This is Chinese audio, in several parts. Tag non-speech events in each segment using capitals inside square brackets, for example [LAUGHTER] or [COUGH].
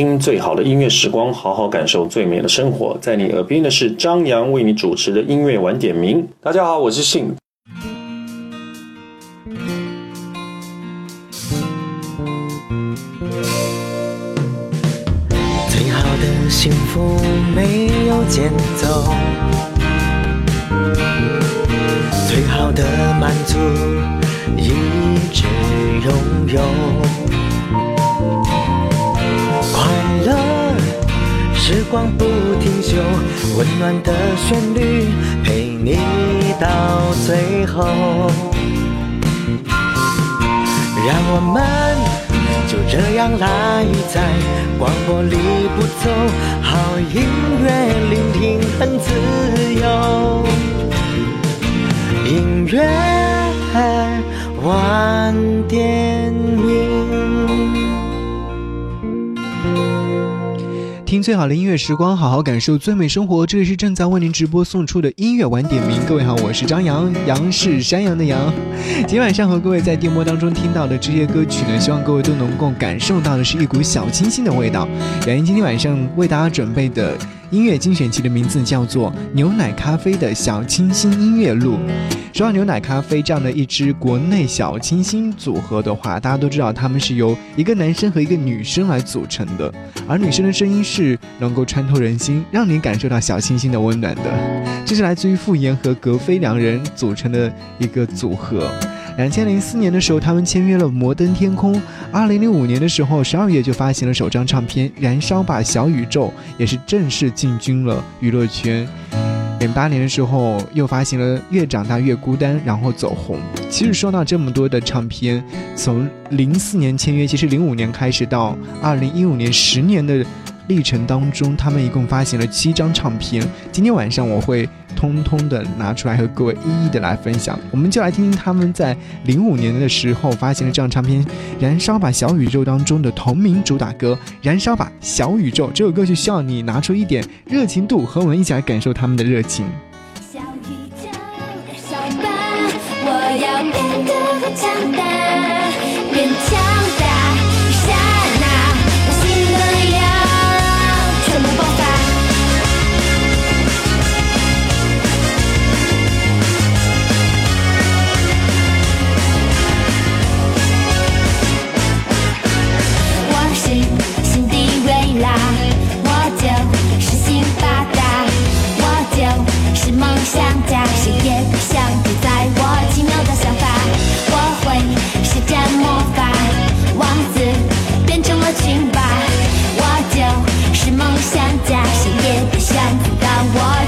听最好的音乐时光，好好感受最美的生活。在你耳边的是张扬为你主持的音乐晚点名。大家好，我是信。最好的幸福没有节奏，最好的满足一直拥有。光不停休，温暖的旋律陪你到最后。让我们就这样赖在广播里不走，好音乐聆听很自由。音乐晚点名。听最好的音乐时光，好好感受最美生活。这里是正在为您直播送出的音乐晚点名。各位好，我是张扬，杨是山羊的羊。今天晚上和各位在电波当中听到的这些歌曲呢，希望各位都能够感受到的是一股小清新的味道。杨莹今天晚上为大家准备的音乐精选集的名字叫做《牛奶咖啡的小清新音乐录》。说到牛奶咖啡这样的一支国内小清新组合的话，大家都知道他们是由一个男生和一个女生来组成的，而女生的声音是能够穿透人心，让你感受到小清新的温暖的。这是来自于傅岩和格飞两人组成的一个组合。两千零四年的时候，他们签约了摩登天空。二零零五年的时候，十二月就发行了首张唱片《燃烧吧小宇宙》，也是正式进军了娱乐圈。零八年的时候，又发行了《越长大越孤单》，然后走红。其实说到这么多的唱片，从零四年签约，其实零五年开始到二零一五年，十年的。历程当中，他们一共发行了七张唱片。今天晚上我会通通的拿出来和各位一一的来分享。我们就来听听他们在零五年的时候发行的这张唱片《燃烧吧小宇宙》当中的同名主打歌《燃烧吧小宇宙》。这首歌曲需要你拿出一点热情度，和我们一起来感受他们的热情。小宇宙，燃烧吧，我要变得更强大，变强。梦想家，谁也别想主宰我奇妙的想法，我会施展魔法，王子变成了青蛙，我就是梦想家，谁也别想挡我。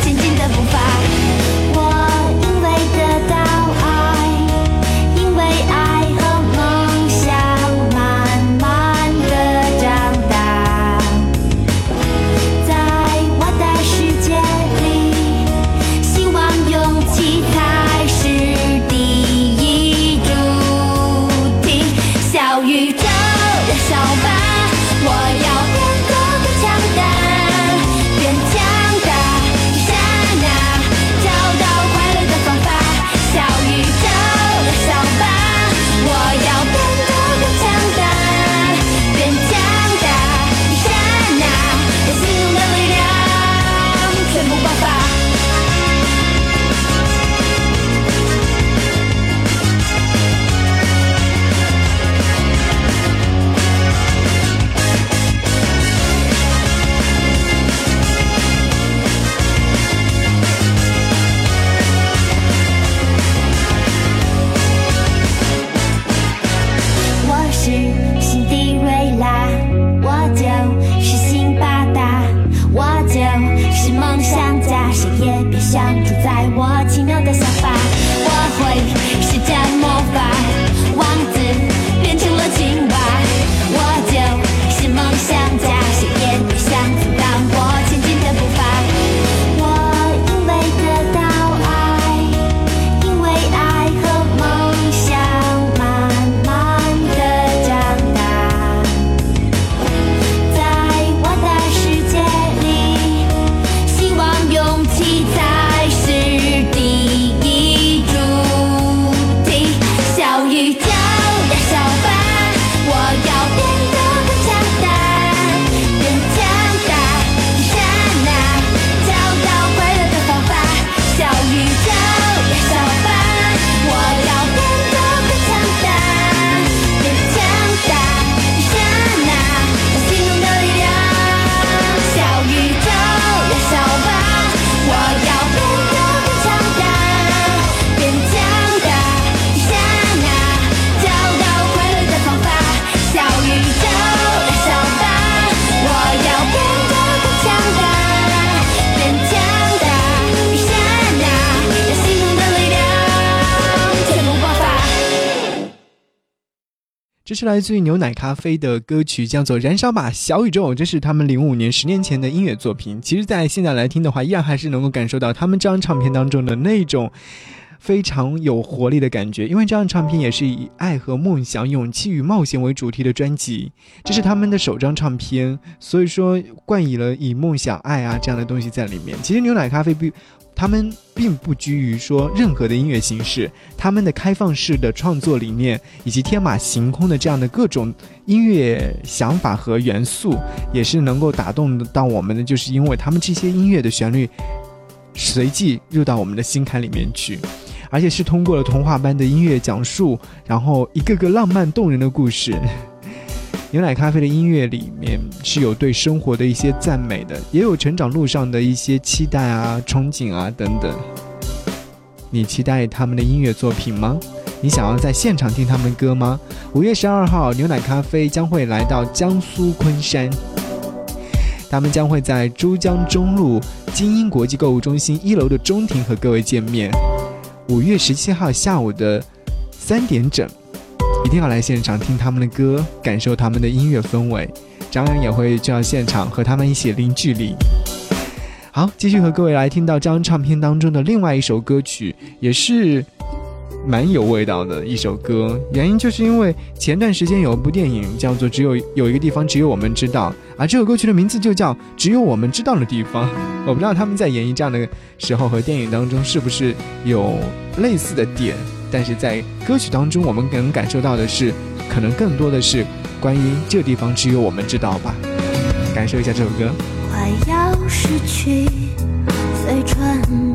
是来自于牛奶咖啡的歌曲，叫做《燃烧吧小宇宙》，这是他们零五年十年前的音乐作品。其实，在现在来听的话，依然还是能够感受到他们这张唱片当中的那种。非常有活力的感觉，因为这张唱片也是以爱和梦想、勇气与冒险为主题的专辑，这是他们的首张唱片，所以说冠以了以梦想、爱啊这样的东西在里面。其实牛奶咖啡并他们并不拘于说任何的音乐形式，他们的开放式的创作理念以及天马行空的这样的各种音乐想法和元素，也是能够打动到我们的，就是因为他们这些音乐的旋律随即入到我们的心坎里面去。而且是通过了童话般的音乐讲述，然后一个个浪漫动人的故事。牛奶咖啡的音乐里面是有对生活的一些赞美的，也有成长路上的一些期待啊、憧憬啊等等。你期待他们的音乐作品吗？你想要在现场听他们歌吗？五月十二号，牛奶咖啡将会来到江苏昆山，他们将会在珠江中路精英国际购物中心一楼的中庭和各位见面。五月十七号下午的三点整，一定要来现场听他们的歌，感受他们的音乐氛围。张扬也会就到现场和他们一起零距离。好，继续和各位来听到这张唱片当中的另外一首歌曲，也是蛮有味道的一首歌。原因就是因为前段时间有一部电影叫做《只有有一个地方只有我们知道》，而这首歌曲的名字就叫《只有我们知道的地方》。我不知道他们在演绎这样的时候和电影当中是不是有类似的点，但是在歌曲当中，我们能感受到的是，可能更多的是关于这地方只有我们知道吧。感受一下这首歌。快要失去最纯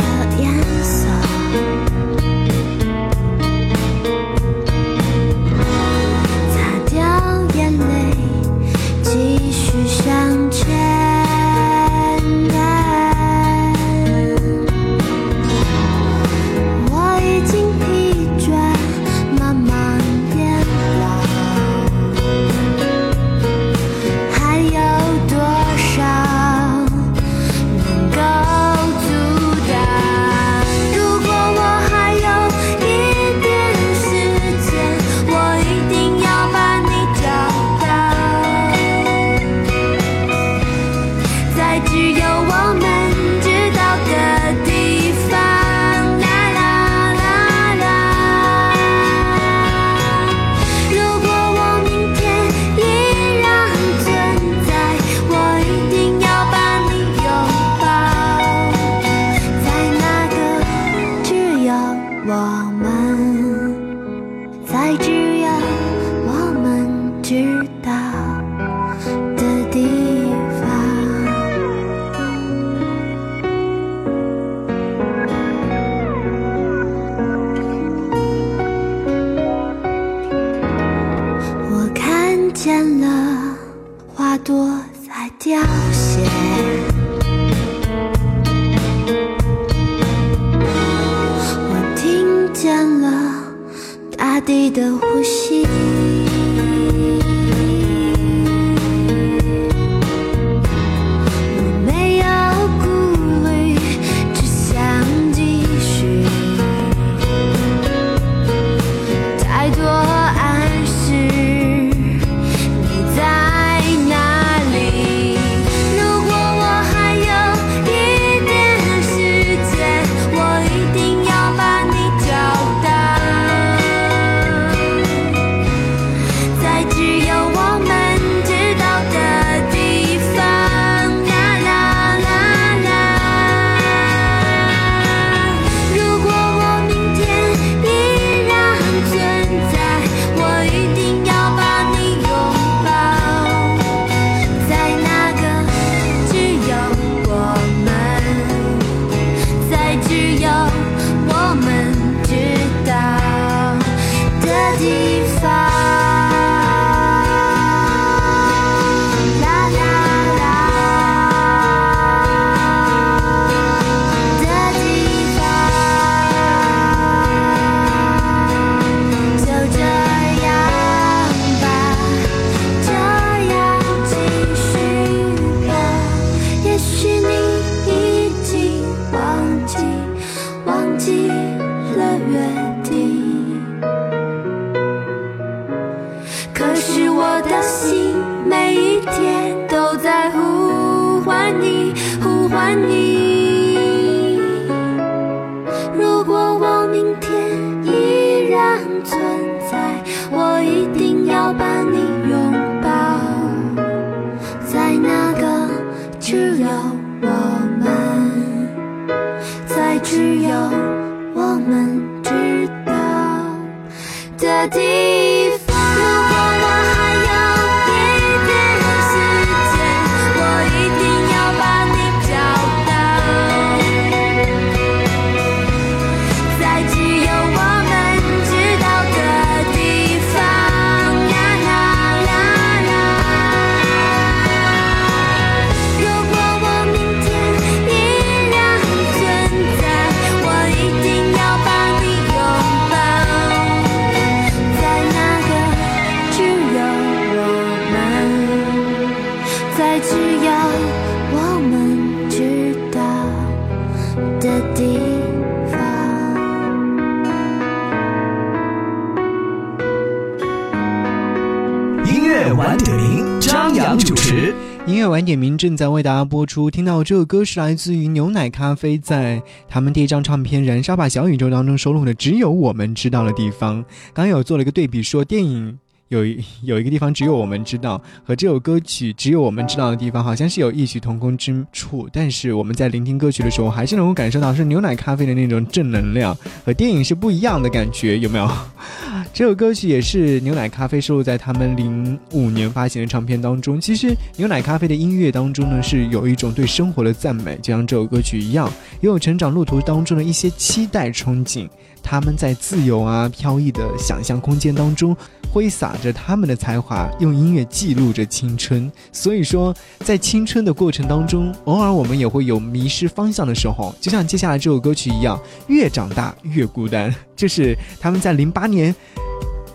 点名正在为大家播出。听到这首歌是来自于牛奶咖啡在他们第一张唱片《燃烧吧小宇宙》当中收录的《只有我们知道的地方》。刚刚有做了一个对比，说电影。有一 [LAUGHS] 有一个地方只有我们知道，和这首歌曲只有我们知道的地方，好像是有异曲同工之处。但是我们在聆听歌曲的时候，还是能够感受到是牛奶咖啡的那种正能量，和电影是不一样的感觉，有没有？[LAUGHS] 这首歌曲也是牛奶咖啡收录在他们零五年发行的唱片当中。其实牛奶咖啡的音乐当中呢，是有一种对生活的赞美，就像这首歌曲一样，也有成长路途当中的一些期待憧憬。他们在自由啊飘逸的想象空间当中，挥洒着他们的才华，用音乐记录着青春。所以说，在青春的过程当中，偶尔我们也会有迷失方向的时候，就像接下来这首歌曲一样，越长大越孤单。[LAUGHS] 这是他们在零八年。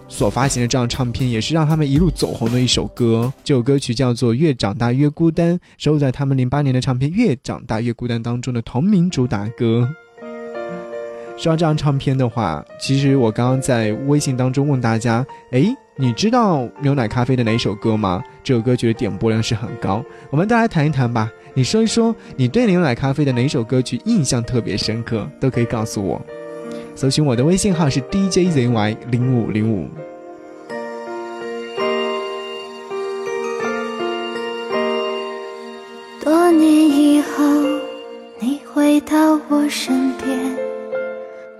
所发行的这张唱片也是让他们一路走红的一首歌。这首歌曲叫做《越长大越孤单》，收录在他们零八年的唱片《越长大越孤单》当中的同名主打歌。说到这张唱片的话，其实我刚刚在微信当中问大家：诶，你知道牛奶咖啡的哪首歌吗？这首歌曲的点播量是很高，我们大家谈一谈吧。你说一说，你对牛奶咖啡的哪首歌曲印象特别深刻，都可以告诉我。搜寻我的微信号是 DJZY 零五零五。多年以后，你回到我身边，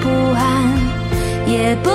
不安，也不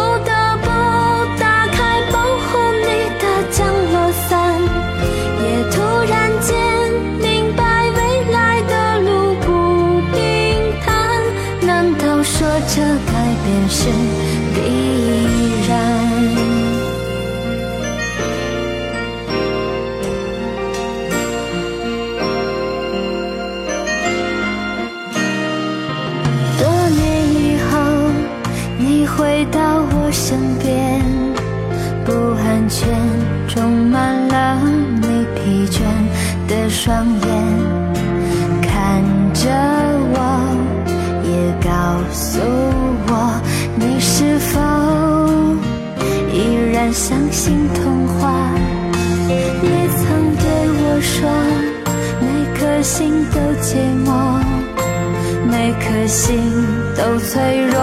脆弱，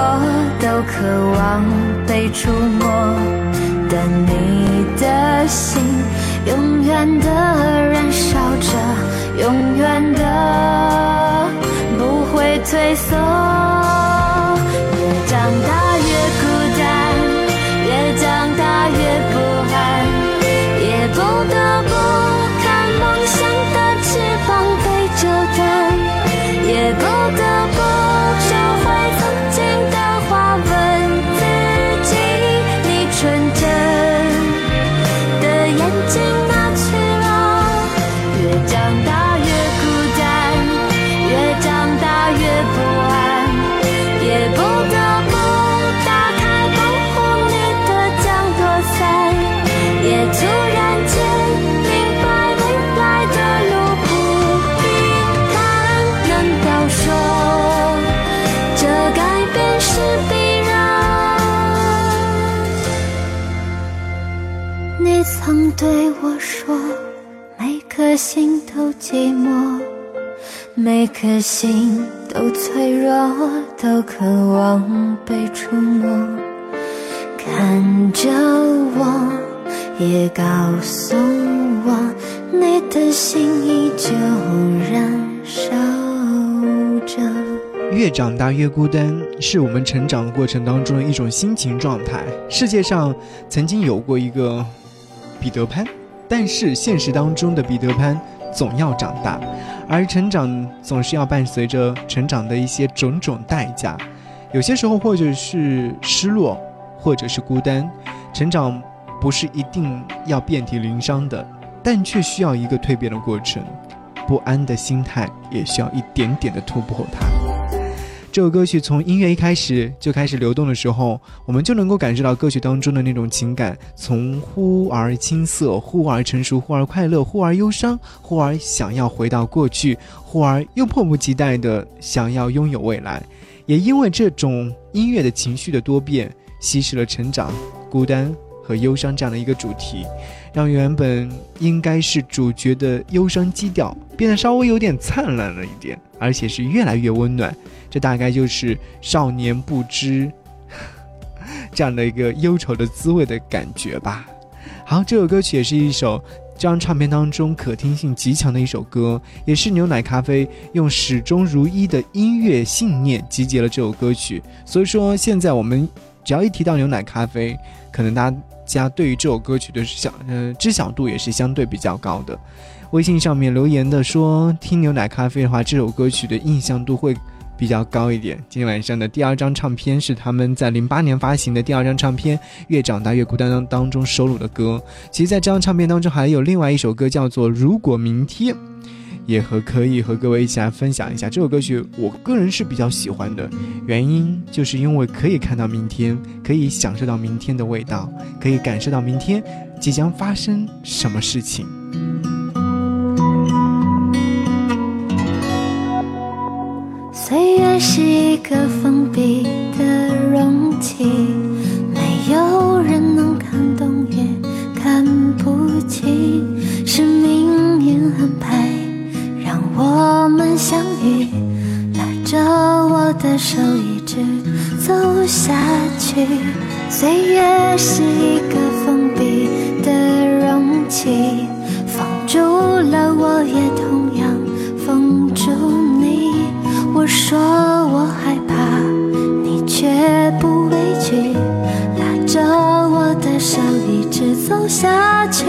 都渴望被触摸，但你的心永远的燃烧着，永远的不会退缩。长大越孤单，是我们成长过程当中的一种心情状态。世界上曾经有过一个彼得潘，但是现实当中的彼得潘总要长大，而成长总是要伴随着成长的一些种种代价。有些时候或者是失落，或者是孤单。成长不是一定要遍体鳞伤的，但却需要一个蜕变的过程。不安的心态也需要一点点的突破它。这首歌曲从音乐一开始就开始流动的时候，我们就能够感受到歌曲当中的那种情感，从忽而青涩，忽而成熟，忽而快乐，忽而忧伤，忽而想要回到过去，忽而又迫不及待的想要拥有未来。也因为这种音乐的情绪的多变，稀释了成长、孤单和忧伤这样的一个主题，让原本应该是主角的忧伤基调变得稍微有点灿烂了一点，而且是越来越温暖。这大概就是少年不知 [LAUGHS] 这样的一个忧愁的滋味的感觉吧。好，这首歌曲也是一首这张唱片当中可听性极强的一首歌，也是牛奶咖啡用始终如一的音乐信念集结了这首歌曲。所以说，现在我们只要一提到牛奶咖啡，可能大家家对于这首歌曲的想呃知晓度也是相对比较高的。微信上面留言的说，听牛奶咖啡的话，这首歌曲的印象度会。比较高一点。今天晚上的第二张唱片是他们在零八年发行的第二张唱片《越长大越孤单》当中收录的歌。其实，在这张唱片当中还有另外一首歌叫做《如果明天》，也和可以和各位一起来分享一下这首歌曲。我个人是比较喜欢的，原因就是因为可以看到明天，可以享受到明天的味道，可以感受到明天即将发生什么事情。岁月是一个封闭的容器，没有人能看懂也看不清，是命运安排我们相遇，拉着我的手一直走下去。岁月是一个封闭的容器，封住了我，也同样封住你。我说我害怕，你却不畏惧，拉着我的手一直走下去。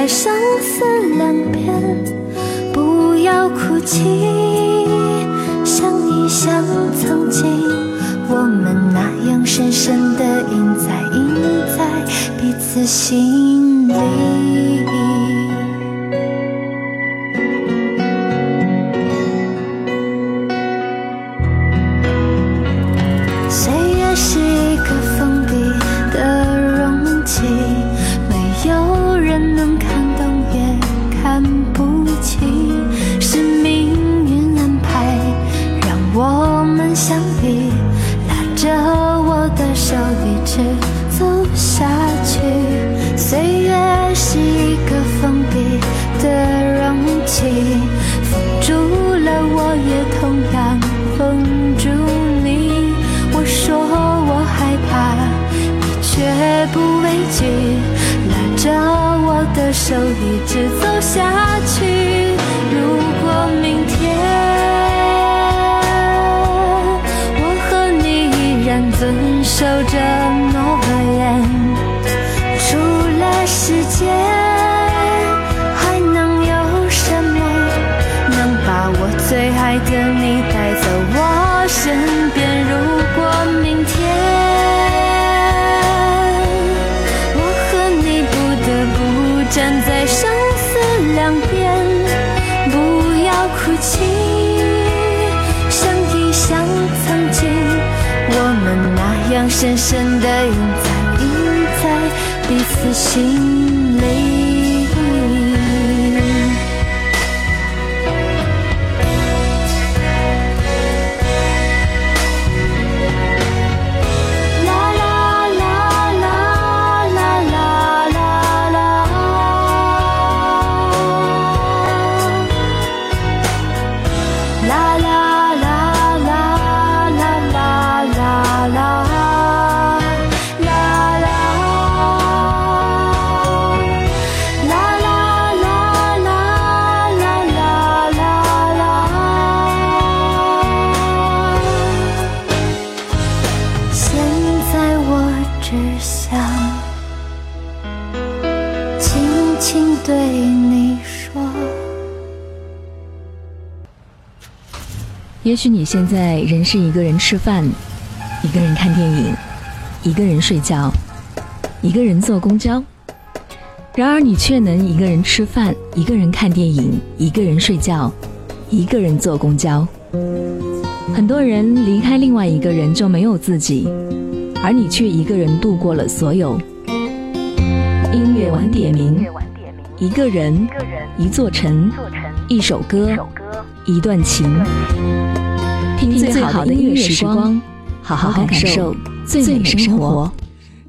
在生死两边，不要哭泣，想一想曾经我们那样深深的印在印在彼此心里。起，拉着我的手一直走下去。如果明天我和你依然遵守着深深的印在印在彼此心。也许你现在仍是一个人吃饭，一个人看电影，一个人睡觉，一个人坐公交。然而你却能一个人吃饭，一个人看电影，一个人睡觉，一个人坐公交。很多人离开另外一个人就没有自己，而你却一个人度过了所有。音乐晚点名，一个人，一座城，一首歌，一段情。听最好的音乐时光，好好感受最美生活。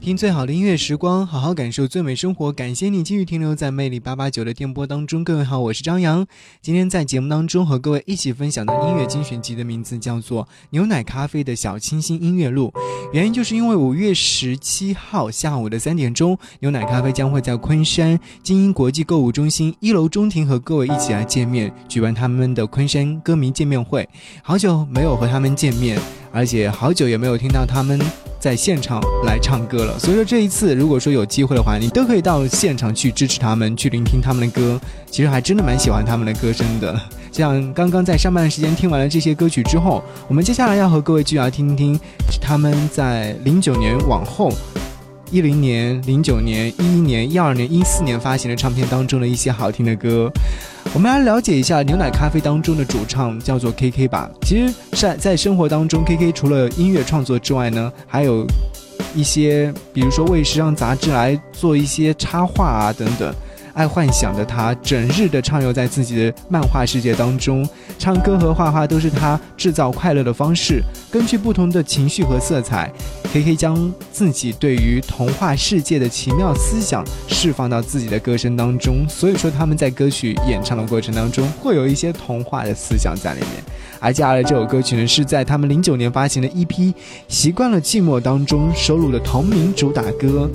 听最好的音乐时光，好好感受最美生活。感谢你继续停留在魅力八八九的电波当中。各位好，我是张扬。今天在节目当中和各位一起分享的音乐精选集的名字叫做《牛奶咖啡的小清新音乐录》。原因就是因为五月十七号下午的三点钟，牛奶咖啡将会在昆山精英国际购物中心一楼中庭和各位一起来见面，举办他们的昆山歌迷见面会。好久没有和他们见面，而且好久也没有听到他们。在现场来唱歌了，所以说这一次如果说有机会的话，你都可以到现场去支持他们，去聆听他们的歌。其实还真的蛮喜欢他们的歌声的。像刚刚在上班的时间听完了这些歌曲之后，我们接下来要和各位继续来听听他们在零九年往后。一零年、零九年、一一年、一二年、一四年发行的唱片当中的一些好听的歌，我们来了解一下牛奶咖啡当中的主唱叫做 KK 吧。其实，在在生活当中，KK 除了音乐创作之外呢，还有一些，比如说为时尚杂志来做一些插画啊等等。爱幻想的他，整日的畅游在自己的漫画世界当中，唱歌和画画都是他制造快乐的方式。根据不同的情绪和色彩，KK 将自己对于童话世界的奇妙思想释放到自己的歌声当中。所以说，他们在歌曲演唱的过程当中，会有一些童话的思想在里面。而接下来这首歌曲呢，是在他们零九年发行的 EP《习惯了寂寞》当中收录的同名主打歌。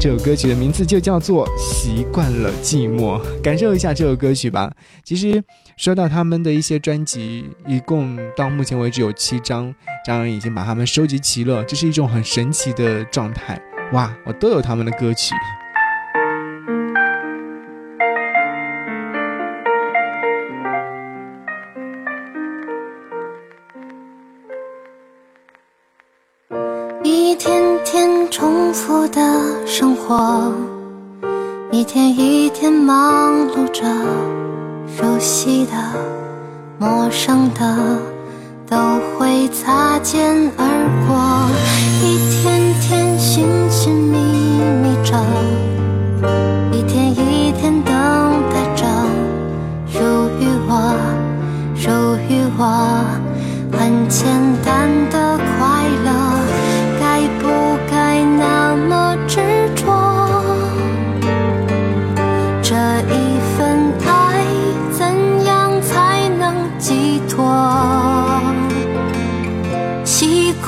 这首歌曲的名字就叫做《习惯了寂寞》，感受一下这首歌曲吧。其实说到他们的一些专辑，一共到目前为止有七张，张扬已经把他们收集齐了，这是一种很神奇的状态。哇，我都有他们的歌曲。天天重复的生活，一天一天忙碌着，熟悉的、陌生的都会擦肩而过，一天天寻寻觅觅着，一天一天等待着，属于我，属于我，很简单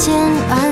肩而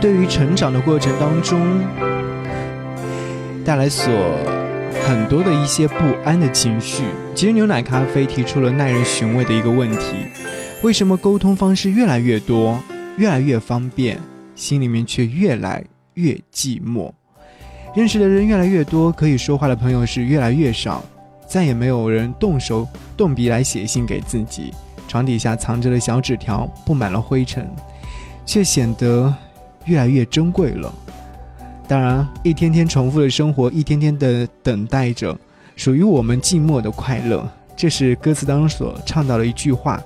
对于成长的过程当中，带来所很多的一些不安的情绪。其实牛奶咖啡提出了耐人寻味的一个问题：为什么沟通方式越来越多，越来越方便，心里面却越来越寂寞？认识的人越来越多，可以说话的朋友是越来越少，再也没有人动手动笔来写信给自己，床底下藏着的小纸条布满了灰尘，却显得越来越珍贵了。当然，一天天重复的生活，一天天的等待着属于我们寂寞的快乐，这是歌词当中所唱到的一句话。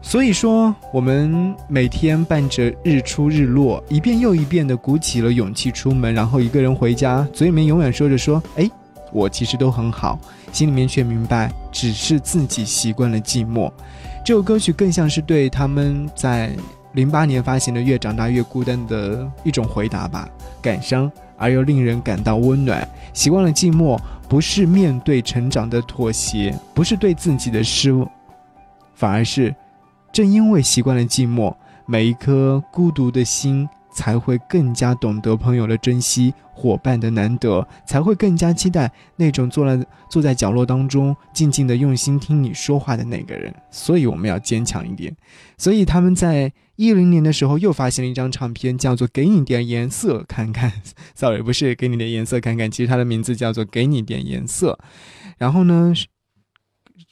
所以说，我们每天伴着日出日落，一遍又一遍的鼓起了勇气出门，然后一个人回家，嘴里面永远说着说：“哎，我其实都很好。”心里面却明白，只是自己习惯了寂寞。这首歌曲更像是对他们在零八年发行的《越长大越孤单》的一种回答吧，感伤而又令人感到温暖。习惯了寂寞，不是面对成长的妥协，不是对自己的失望，反而是正因为习惯了寂寞，每一颗孤独的心才会更加懂得朋友的珍惜、伙伴的难得，才会更加期待那种坐在坐在角落当中静静的用心听你说话的那个人。所以我们要坚强一点。所以他们在一零年的时候又发行了一张唱片，叫做《给你点颜色看看》。[LAUGHS] Sorry，不是给你点颜色看看，其实它的名字叫做《给你点颜色》。然后呢？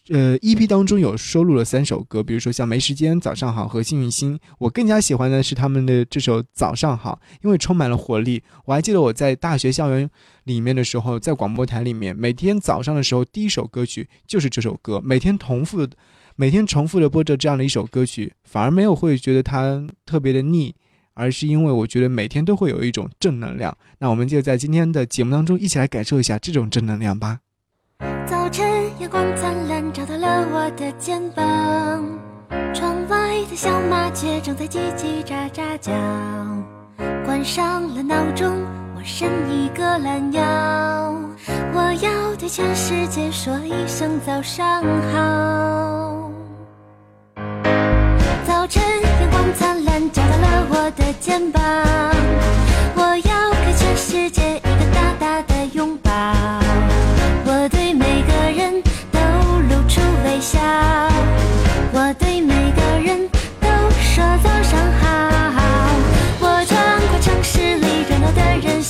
呃，EP 当中有收录了三首歌，比如说像《没时间》《早上好》和《幸运星》。我更加喜欢的是他们的这首《早上好》，因为充满了活力。我还记得我在大学校园里面的时候，在广播台里面，每天早上的时候，第一首歌曲就是这首歌，每天重复，每天重复的播着这样的一首歌曲，反而没有会觉得它特别的腻，而是因为我觉得每天都会有一种正能量。那我们就在今天的节目当中一起来感受一下这种正能量吧。早晨，阳光灿烂，照到了我的肩膀。窗外的小麻雀正在叽叽喳喳叫。关上了闹钟，我伸一个懒腰。我要对全世界说一声早上好。光灿烂，照到了我的肩膀。我要给全世界一个大大的拥抱。我对每个人都露出微笑，我对每个人都说早上好。我穿过城市里热闹的人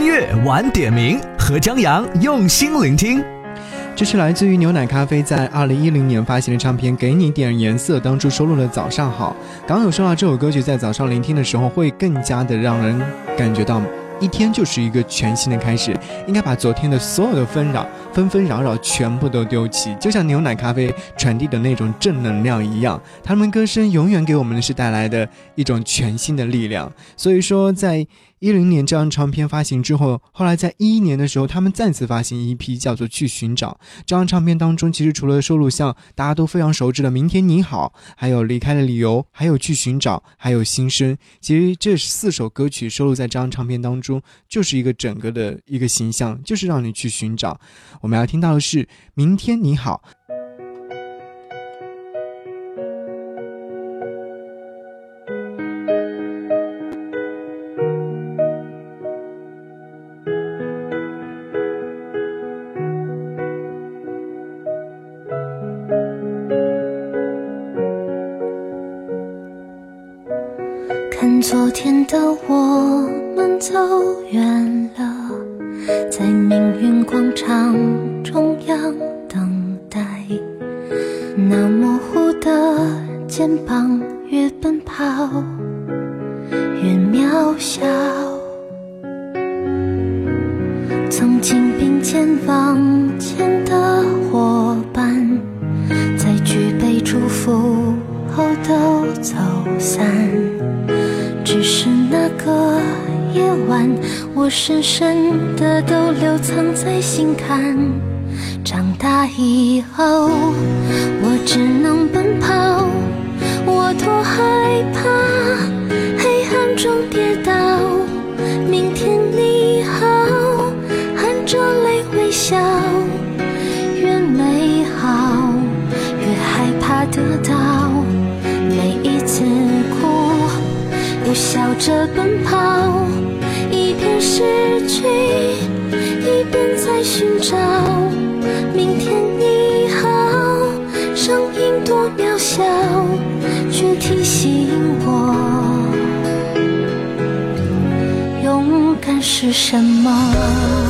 音乐晚点名，和张扬用心聆听。这是来自于牛奶咖啡在二零一零年发行的唱片《给你点颜色》当中收录的《早上好》。刚刚有说到这首歌曲在早上聆听的时候，会更加的让人感觉到。一天就是一个全新的开始，应该把昨天的所有的纷扰、纷纷扰扰全部都丢弃，就像牛奶咖啡传递的那种正能量一样。他们歌声永远给我们的是带来的一种全新的力量。所以说，在。一零年这张唱片发行之后，后来在一一年的时候，他们再次发行一批叫做《去寻找》这张唱片当中，其实除了收录像大家都非常熟知的《明天你好》，还有《离开的理由》，还有《去寻找》，还有《新生》。其实这四首歌曲收录在这张唱片当中，就是一个整个的一个形象，就是让你去寻找。我们要听到的是《明天你好》。的我们走远深深的都留藏在心坎。长大以后，是什么。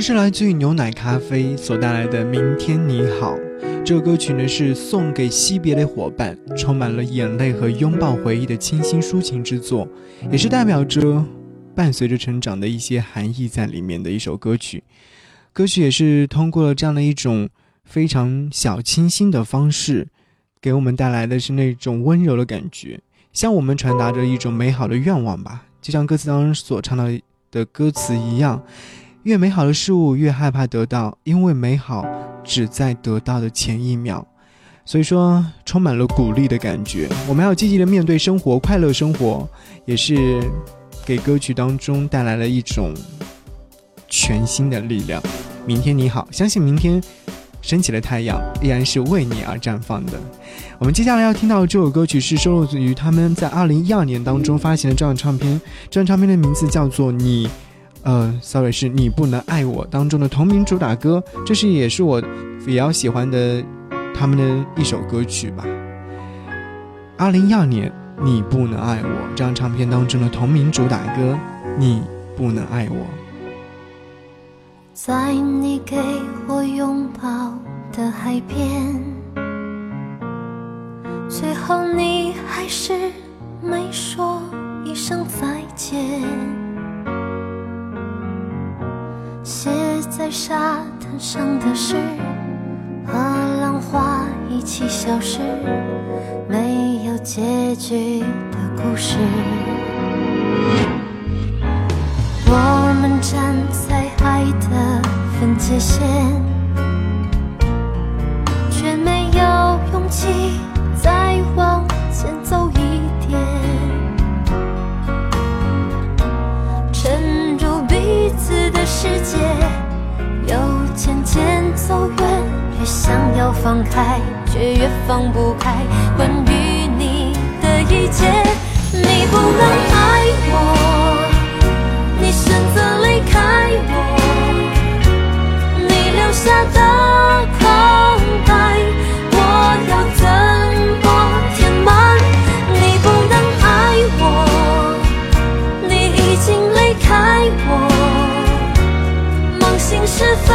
这是来自于牛奶咖啡所带来的《明天你好》。这首歌曲呢是送给惜别的伙伴，充满了眼泪和拥抱回忆的清新抒情之作，也是代表着伴随着成长的一些含义在里面的一首歌曲。歌曲也是通过了这样的一种非常小清新的方式，给我们带来的是那种温柔的感觉，向我们传达着一种美好的愿望吧。就像歌词当中所唱到的歌词一样。越美好的事物越害怕得到，因为美好只在得到的前一秒。所以说，充满了鼓励的感觉。我们要积极的面对生活，快乐生活，也是给歌曲当中带来了一种全新的力量。明天你好，相信明天升起的太阳依然是为你而绽放的。我们接下来要听到这首歌曲是收录于他们在二零一二年当中发行的这张唱片，这张唱片的名字叫做《你》。呃，sorry，是你不能爱我当中的同名主打歌，这是也是我比较喜欢的他们的一首歌曲吧。二零一二年，你不能爱我这张唱片当中的同名主打歌，你不能爱我。在你给我拥抱的海边，最后你还是没说一声再见。写在沙滩上的诗，和浪花一起消失，没有结局的故事。我们站在爱的分界线，走远，越想要放开，却越放不开。关于你的一切，你不能爱我，你选择离开我，你留下的空白，我要怎么填满？你不能爱我，你已经离开我。梦醒时分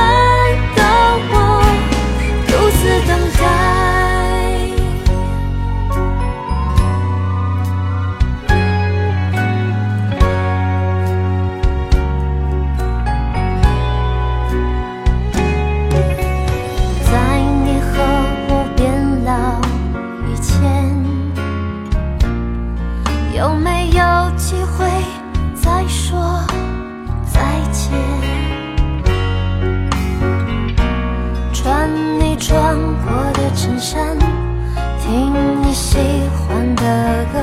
喜欢的歌，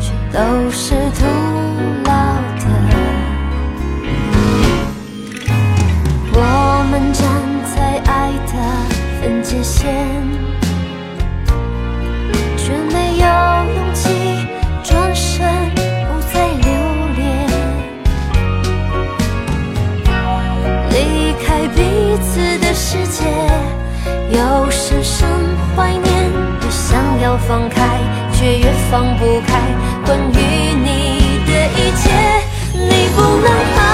却都是要放开，却越放不开。关于你的一切，你不能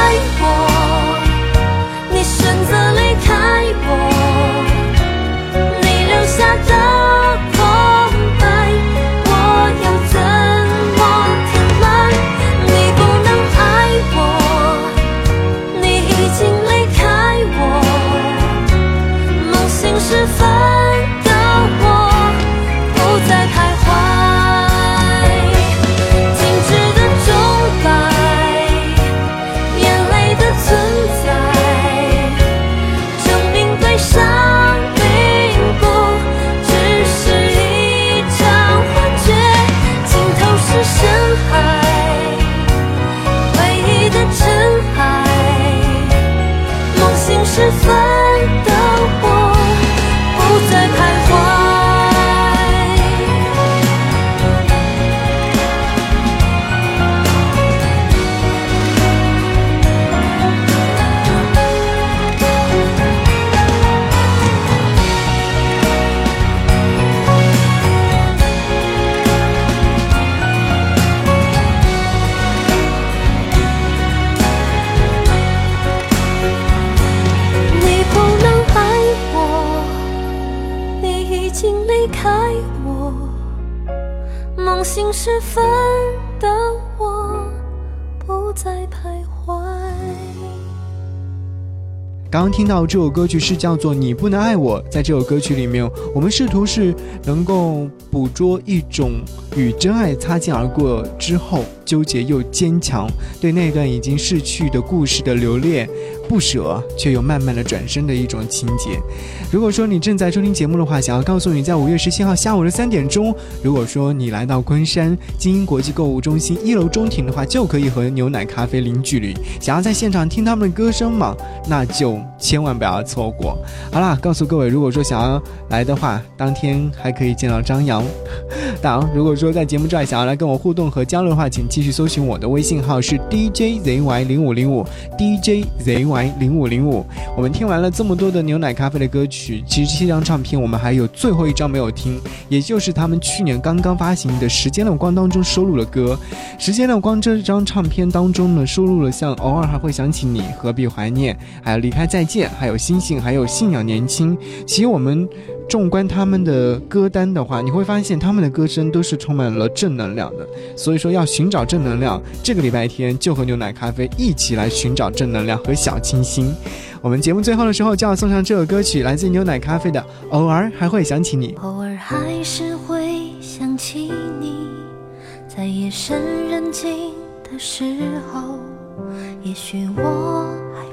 刚刚听到这首歌曲是叫做《你不能爱我》。在这首歌曲里面，我们试图是能够捕捉一种与真爱擦肩而过之后纠结又坚强，对那段已经逝去的故事的留恋。不舍，却又慢慢的转身的一种情节。如果说你正在收听节目的话，想要告诉你，在五月十七号下午的三点钟，如果说你来到昆山精英国际购物中心一楼中庭的话，就可以和牛奶咖啡零距离。想要在现场听他们的歌声吗，那就千万不要错过。好啦，告诉各位，如果说想要来的话，当天还可以见到张扬。[LAUGHS] 当然，如果说在节目之外想要来跟我互动和交流的话，请继续搜寻我的微信号是 DJZY 零五零五 DJZY。零五零五，我们听完了这么多的牛奶咖啡的歌曲，其实这张唱片我们还有最后一张没有听，也就是他们去年刚刚发行的《时间的光》当中收录的歌。《时间的光》这张唱片当中呢，收录了像《偶尔还会想起你》《何必怀念》，还有《离开再见》，还有《星星》，还有《信仰年轻》。其实我们。纵观他们的歌单的话，你会发现他们的歌声都是充满了正能量的。所以说，要寻找正能量，这个礼拜天就和牛奶咖啡一起来寻找正能量和小清新。我们节目最后的时候就要送上这首歌曲，来自牛奶咖啡的《偶尔还会想起你》。偶尔还是会想起你，在夜深人静的时候，也许我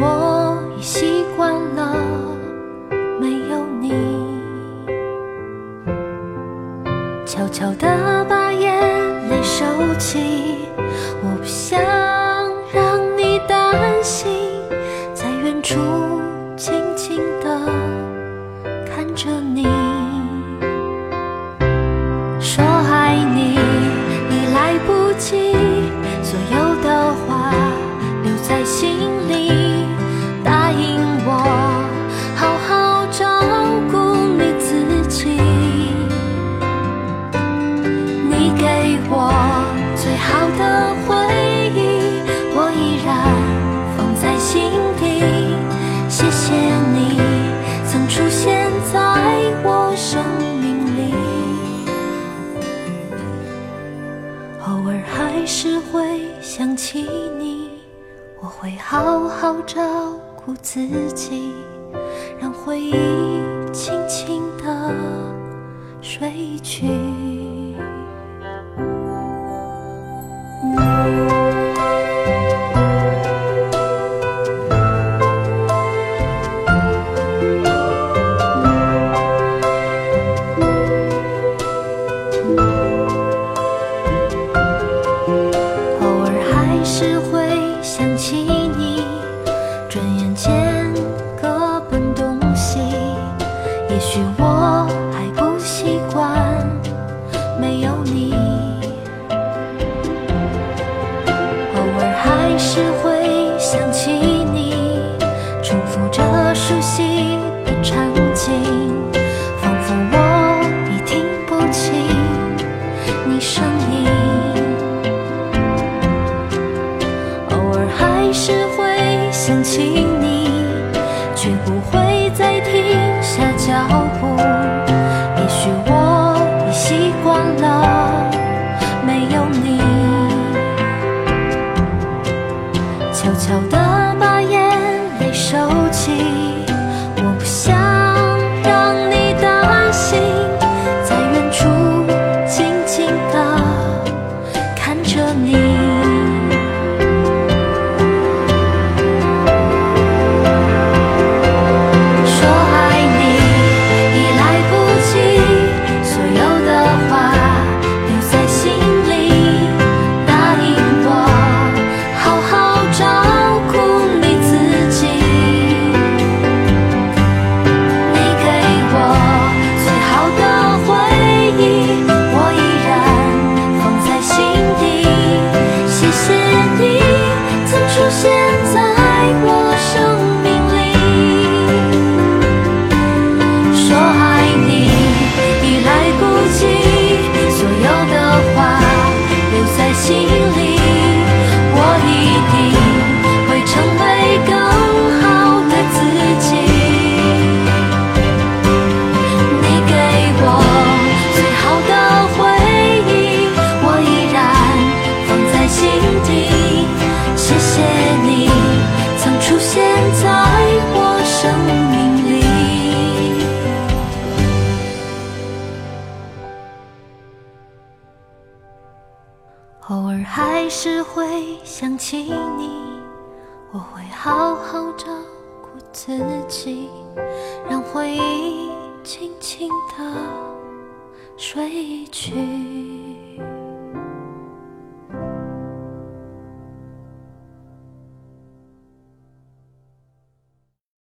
我已习惯了没有你。悄悄地把眼泪收起，我不想让你担心，在远处自己，